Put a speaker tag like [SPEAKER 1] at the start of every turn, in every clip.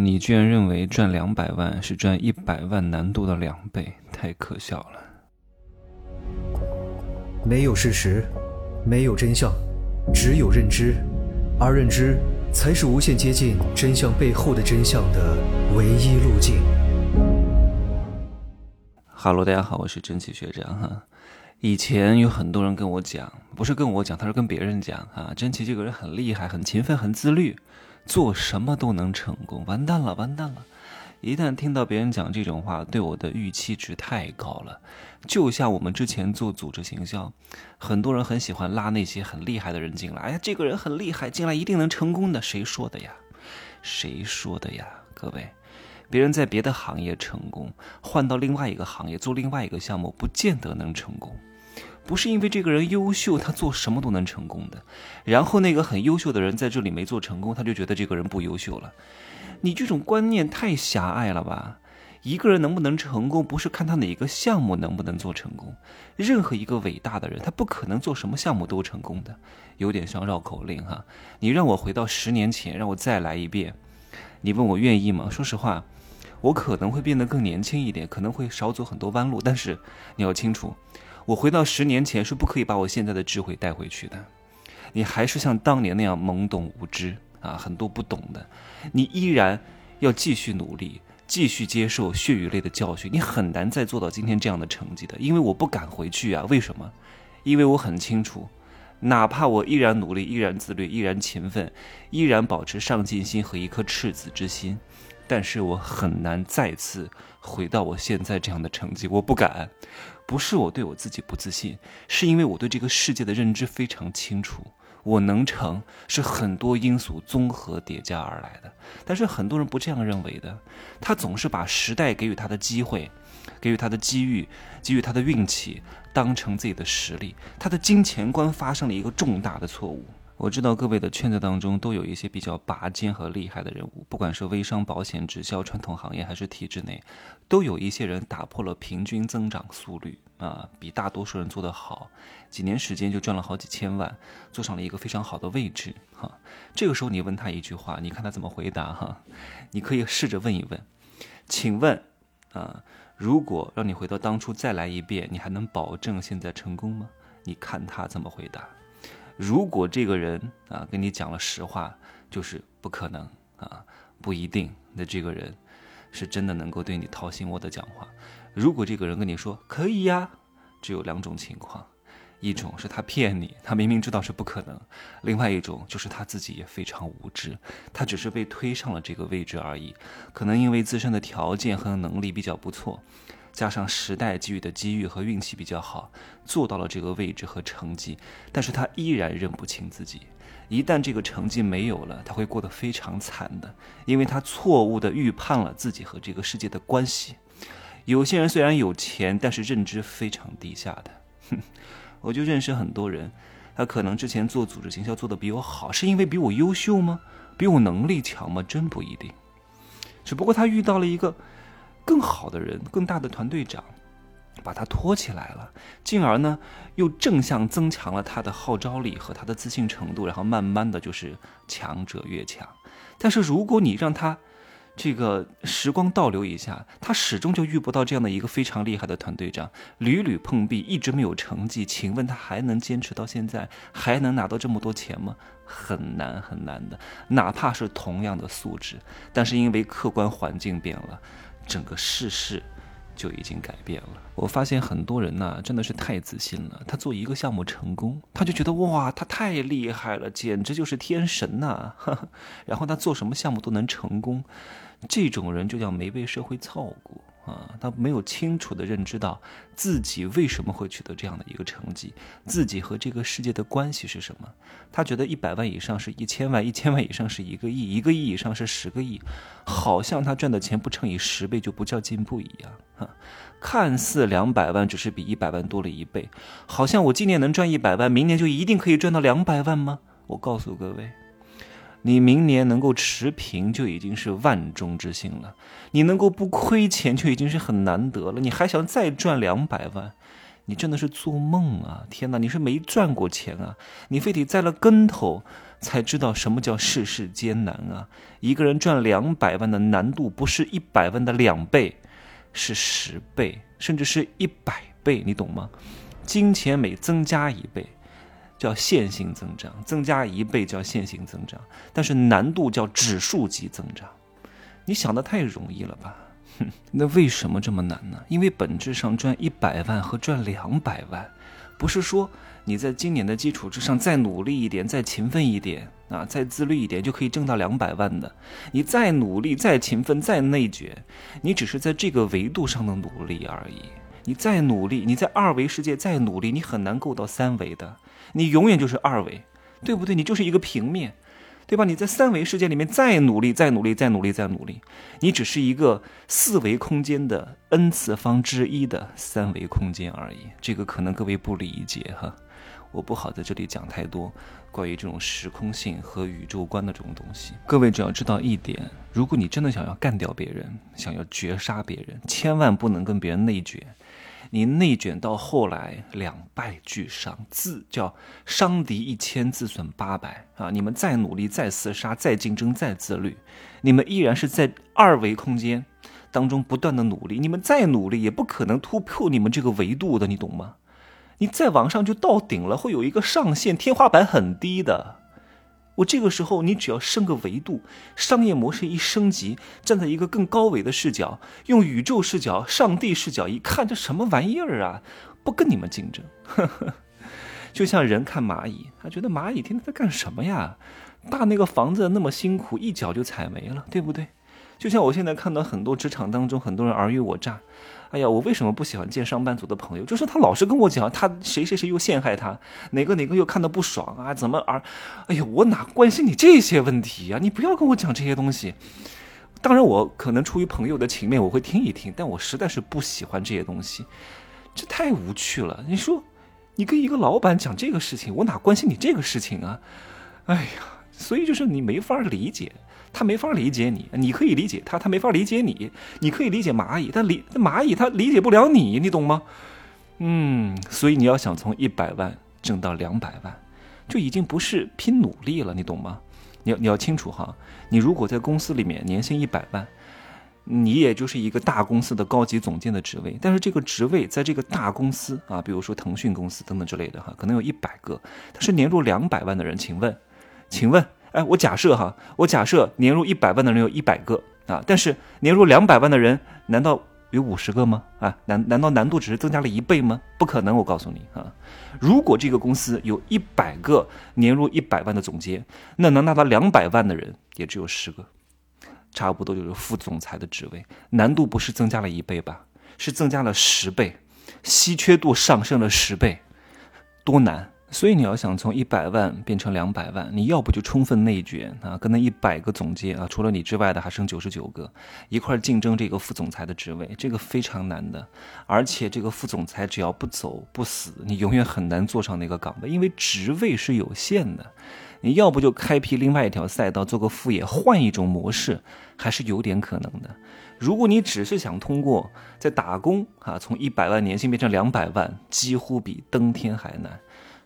[SPEAKER 1] 你居然认为赚两百万是赚一百万难度的两倍，太可笑了。
[SPEAKER 2] 没有事实，没有真相，只有认知，而认知才是无限接近真相背后的真相的唯一路径。
[SPEAKER 1] 哈喽，大家好，我是真奇学长哈。以前有很多人跟我讲，不是跟我讲，他是跟别人讲啊。真奇这个人很厉害，很勤奋，很自律。做什么都能成功，完蛋了，完蛋了！一旦听到别人讲这种话，对我的预期值太高了。就像我们之前做组织行销，很多人很喜欢拉那些很厉害的人进来。哎呀，这个人很厉害，进来一定能成功的。谁说的呀？谁说的呀？各位，别人在别的行业成功，换到另外一个行业做另外一个项目，不见得能成功。不是因为这个人优秀，他做什么都能成功的。然后那个很优秀的人在这里没做成功，他就觉得这个人不优秀了。你这种观念太狭隘了吧？一个人能不能成功，不是看他哪个项目能不能做成功。任何一个伟大的人，他不可能做什么项目都成功的。有点像绕口令哈。你让我回到十年前，让我再来一遍，你问我愿意吗？说实话，我可能会变得更年轻一点，可能会少走很多弯路。但是你要清楚。我回到十年前是不可以把我现在的智慧带回去的，你还是像当年那样懵懂无知啊，很多不懂的，你依然要继续努力，继续接受血与泪的教训，你很难再做到今天这样的成绩的，因为我不敢回去啊，为什么？因为我很清楚，哪怕我依然努力，依然自律，依然勤奋，依然保持上进心和一颗赤子之心。但是我很难再次回到我现在这样的成绩，我不敢，不是我对我自己不自信，是因为我对这个世界的认知非常清楚，我能成是很多因素综合叠加而来的。但是很多人不这样认为的，他总是把时代给予他的机会、给予他的机遇、给予他的运气当成自己的实力，他的金钱观发生了一个重大的错误。我知道各位的圈子当中都有一些比较拔尖和厉害的人物，不管是微商、保险、直销、传统行业，还是体制内，都有一些人打破了平均增长速率啊，比大多数人做得好，几年时间就赚了好几千万，坐上了一个非常好的位置哈。这个时候你问他一句话，你看他怎么回答哈？你可以试着问一问，请问啊，如果让你回到当初再来一遍，你还能保证现在成功吗？你看他怎么回答。如果这个人啊跟你讲了实话，就是不可能啊，不一定。那这个人是真的能够对你掏心窝的讲话。如果这个人跟你说可以呀，只有两种情况：一种是他骗你，他明明知道是不可能；另外一种就是他自己也非常无知，他只是被推上了这个位置而已。可能因为自身的条件和能力比较不错。加上时代给予的机遇和运气比较好，做到了这个位置和成绩，但是他依然认不清自己。一旦这个成绩没有了，他会过得非常惨的，因为他错误的预判了自己和这个世界的关系。有些人虽然有钱，但是认知非常低下的。哼，我就认识很多人，他可能之前做组织行销做的比我好，是因为比我优秀吗？比我能力强吗？真不一定。只不过他遇到了一个。更好的人，更大的团队长，把他托起来了，进而呢，又正向增强了他的号召力和他的自信程度，然后慢慢的就是强者越强。但是如果你让他这个时光倒流一下，他始终就遇不到这样的一个非常厉害的团队长，屡屡碰壁，一直没有成绩。请问他还能坚持到现在，还能拿到这么多钱吗？很难很难的，哪怕是同样的素质，但是因为客观环境变了。整个世事就已经改变了。我发现很多人呐，真的是太自信了。他做一个项目成功，他就觉得哇，他太厉害了，简直就是天神呐！然后他做什么项目都能成功，这种人就叫没被社会操过。啊，他没有清楚的认知到自己为什么会取得这样的一个成绩，自己和这个世界的关系是什么。他觉得一百万以上是一千万，一千万以上是一个亿，一个亿以上是十个亿，好像他赚的钱不乘以十倍就不叫进步一样。哈，看似两百万只是比一百万多了一倍，好像我今年能赚一百万，明年就一定可以赚到两百万吗？我告诉各位。你明年能够持平就已经是万中之幸了，你能够不亏钱就已经是很难得了。你还想再赚两百万，你真的是做梦啊！天哪，你是没赚过钱啊？你非得栽了跟头才知道什么叫世事艰难啊！一个人赚两百万的难度不是一百万的两倍，是十倍，甚至是一百倍，你懂吗？金钱每增加一倍，叫线性增长；增加一倍叫线性增长，但是难度叫指数级增长。你想的太容易了吧？那为什么这么难呢？因为本质上赚一百万和赚两百万，不是说你在今年的基础之上再努力一点、再勤奋一点啊、再自律一点就可以挣到两百万的。你再努力、再勤奋、再内卷，你只是在这个维度上的努力而已。你再努力，你在二维世界再努力，你很难够到三维的，你永远就是二维，对不对？你就是一个平面。对吧？你在三维世界里面再努力、再努力、再努力、再努力，你只是一个四维空间的 n 次方之一的三维空间而已。这个可能各位不理解哈，我不好在这里讲太多关于这种时空性和宇宙观的这种东西。各位只要知道一点：如果你真的想要干掉别人，想要绝杀别人，千万不能跟别人内卷。你内卷到后来两败俱伤，自叫伤敌一千，自损八百啊！你们再努力、再厮杀、再竞争、再自律，你们依然是在二维空间当中不断的努力。你们再努力也不可能突破你们这个维度的，你懂吗？你再往上就到顶了，会有一个上限，天花板很低的。我这个时候，你只要升个维度，商业模式一升级，站在一个更高维的视角，用宇宙视角、上帝视角一看，这什么玩意儿啊？不跟你们竞争，就像人看蚂蚁，他觉得蚂蚁天天在干什么呀？大那个房子那么辛苦，一脚就踩没了，对不对？就像我现在看到很多职场当中，很多人尔虞我诈。哎呀，我为什么不喜欢见上班族的朋友？就是他老是跟我讲，他谁谁谁又陷害他，哪个哪个又看的不爽啊？怎么而？哎呀，我哪关心你这些问题呀？你不要跟我讲这些东西。当然，我可能出于朋友的情面，我会听一听，但我实在是不喜欢这些东西，这太无趣了。你说，你跟一个老板讲这个事情，我哪关心你这个事情啊？哎呀，所以就是你没法理解。他没法理解你，你可以理解他，他没法理解你。你可以理解蚂蚁，但理蚂蚁他理解不了你，你懂吗？嗯，所以你要想从一百万挣到两百万，就已经不是拼努力了，你懂吗？你要你要清楚哈，你如果在公司里面年薪一百万，你也就是一个大公司的高级总监的职位，但是这个职位在这个大公司啊，比如说腾讯公司等等之类的哈，可能有一百个，但是年入两百万的人，请问，请问？哎，我假设哈，我假设年入一百万的人有一百个啊，但是年入两百万的人难道有五十个吗？啊，难难道难度只是增加了一倍吗？不可能，我告诉你啊，如果这个公司有一百个年入一百万的总监，那能拿到两百万的人也只有十个，差不多就是副总裁的职位，难度不是增加了一倍吧？是增加了十倍，稀缺度上升了十倍，多难！所以你要想从一百万变成两百万，你要不就充分内卷啊，跟那一百个总监啊，除了你之外的还剩九十九个，一块竞争这个副总裁的职位，这个非常难的。而且这个副总裁只要不走不死，你永远很难坐上那个岗位，因为职位是有限的。你要不就开辟另外一条赛道，做个副业，换一种模式，还是有点可能的。如果你只是想通过在打工啊，从一百万年薪变成两百万，几乎比登天还难。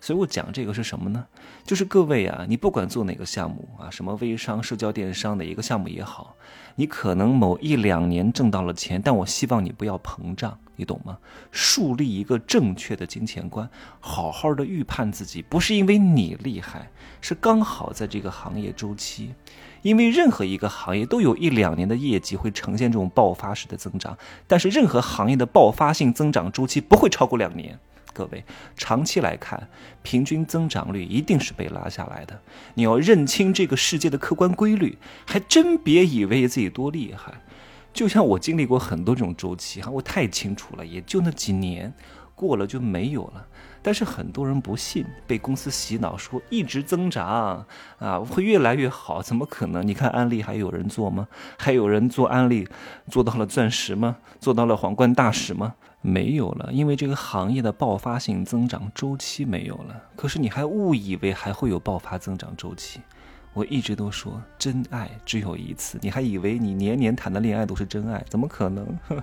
[SPEAKER 1] 所以我讲这个是什么呢？就是各位啊，你不管做哪个项目啊，什么微商、社交电商的一个项目也好，你可能某一两年挣到了钱，但我希望你不要膨胀，你懂吗？树立一个正确的金钱观，好好的预判自己，不是因为你厉害，是刚好在这个行业周期，因为任何一个行业都有一两年的业绩会呈现这种爆发式的增长，但是任何行业的爆发性增长周期不会超过两年。各位，长期来看，平均增长率一定是被拉下来的。你要认清这个世界的客观规律，还真别以为自己多厉害。就像我经历过很多这种周期哈，我太清楚了，也就那几年，过了就没有了。但是很多人不信，被公司洗脑说一直增长啊，会越来越好，怎么可能？你看安利还有人做吗？还有人做安利做到了钻石吗？做到了皇冠大使吗？没有了，因为这个行业的爆发性增长周期没有了。可是你还误以为还会有爆发增长周期？我一直都说真爱只有一次，你还以为你年年谈的恋爱都是真爱？怎么可能？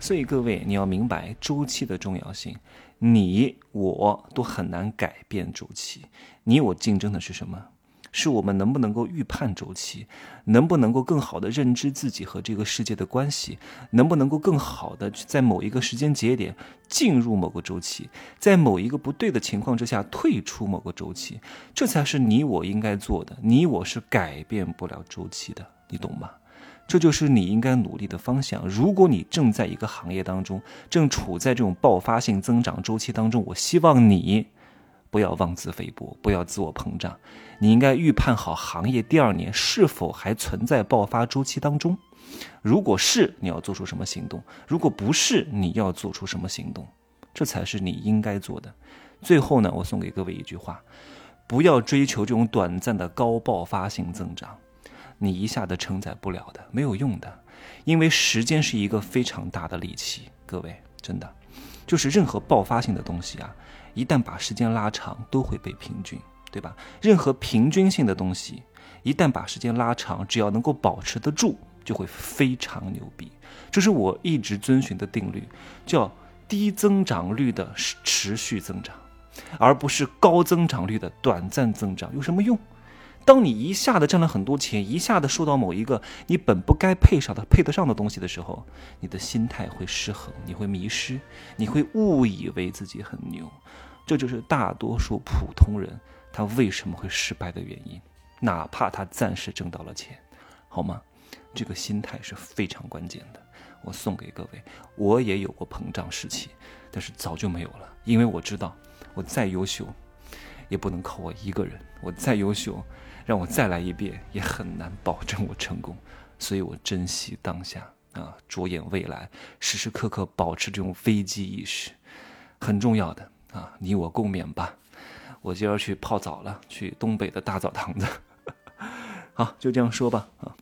[SPEAKER 1] 所以各位，你要明白周期的重要性。你我都很难改变周期。你我竞争的是什么？是我们能不能够预判周期，能不能够更好的认知自己和这个世界的关系，能不能够更好的在某一个时间节点进入某个周期，在某一个不对的情况之下退出某个周期，这才是你我应该做的。你我是改变不了周期的，你懂吗？这就是你应该努力的方向。如果你正在一个行业当中，正处在这种爆发性增长周期当中，我希望你。不要妄自菲薄，不要自我膨胀。你应该预判好行业第二年是否还存在爆发周期当中。如果是，你要做出什么行动？如果不是，你要做出什么行动？这才是你应该做的。最后呢，我送给各位一句话：不要追求这种短暂的高爆发性增长，你一下子承载不了的，没有用的。因为时间是一个非常大的利器，各位真的，就是任何爆发性的东西啊。一旦把时间拉长，都会被平均，对吧？任何平均性的东西，一旦把时间拉长，只要能够保持得住，就会非常牛逼。这是我一直遵循的定律，叫低增长率的持续增长，而不是高增长率的短暂增长。有什么用？当你一下子挣了很多钱，一下子受到某一个你本不该配上的、配得上的东西的时候，你的心态会失衡，你会迷失，你会误以为自己很牛。这就是大多数普通人他为什么会失败的原因。哪怕他暂时挣到了钱，好吗？这个心态是非常关键的。我送给各位，我也有过膨胀时期，但是早就没有了，因为我知道，我再优秀，也不能靠我一个人。我再优秀。让我再来一遍，也很难保证我成功，所以我珍惜当下啊，着眼未来，时时刻刻保持这种危机意识，很重要的啊，你我共勉吧。我就要去泡澡了，去东北的大澡堂子。好，就这样说吧啊。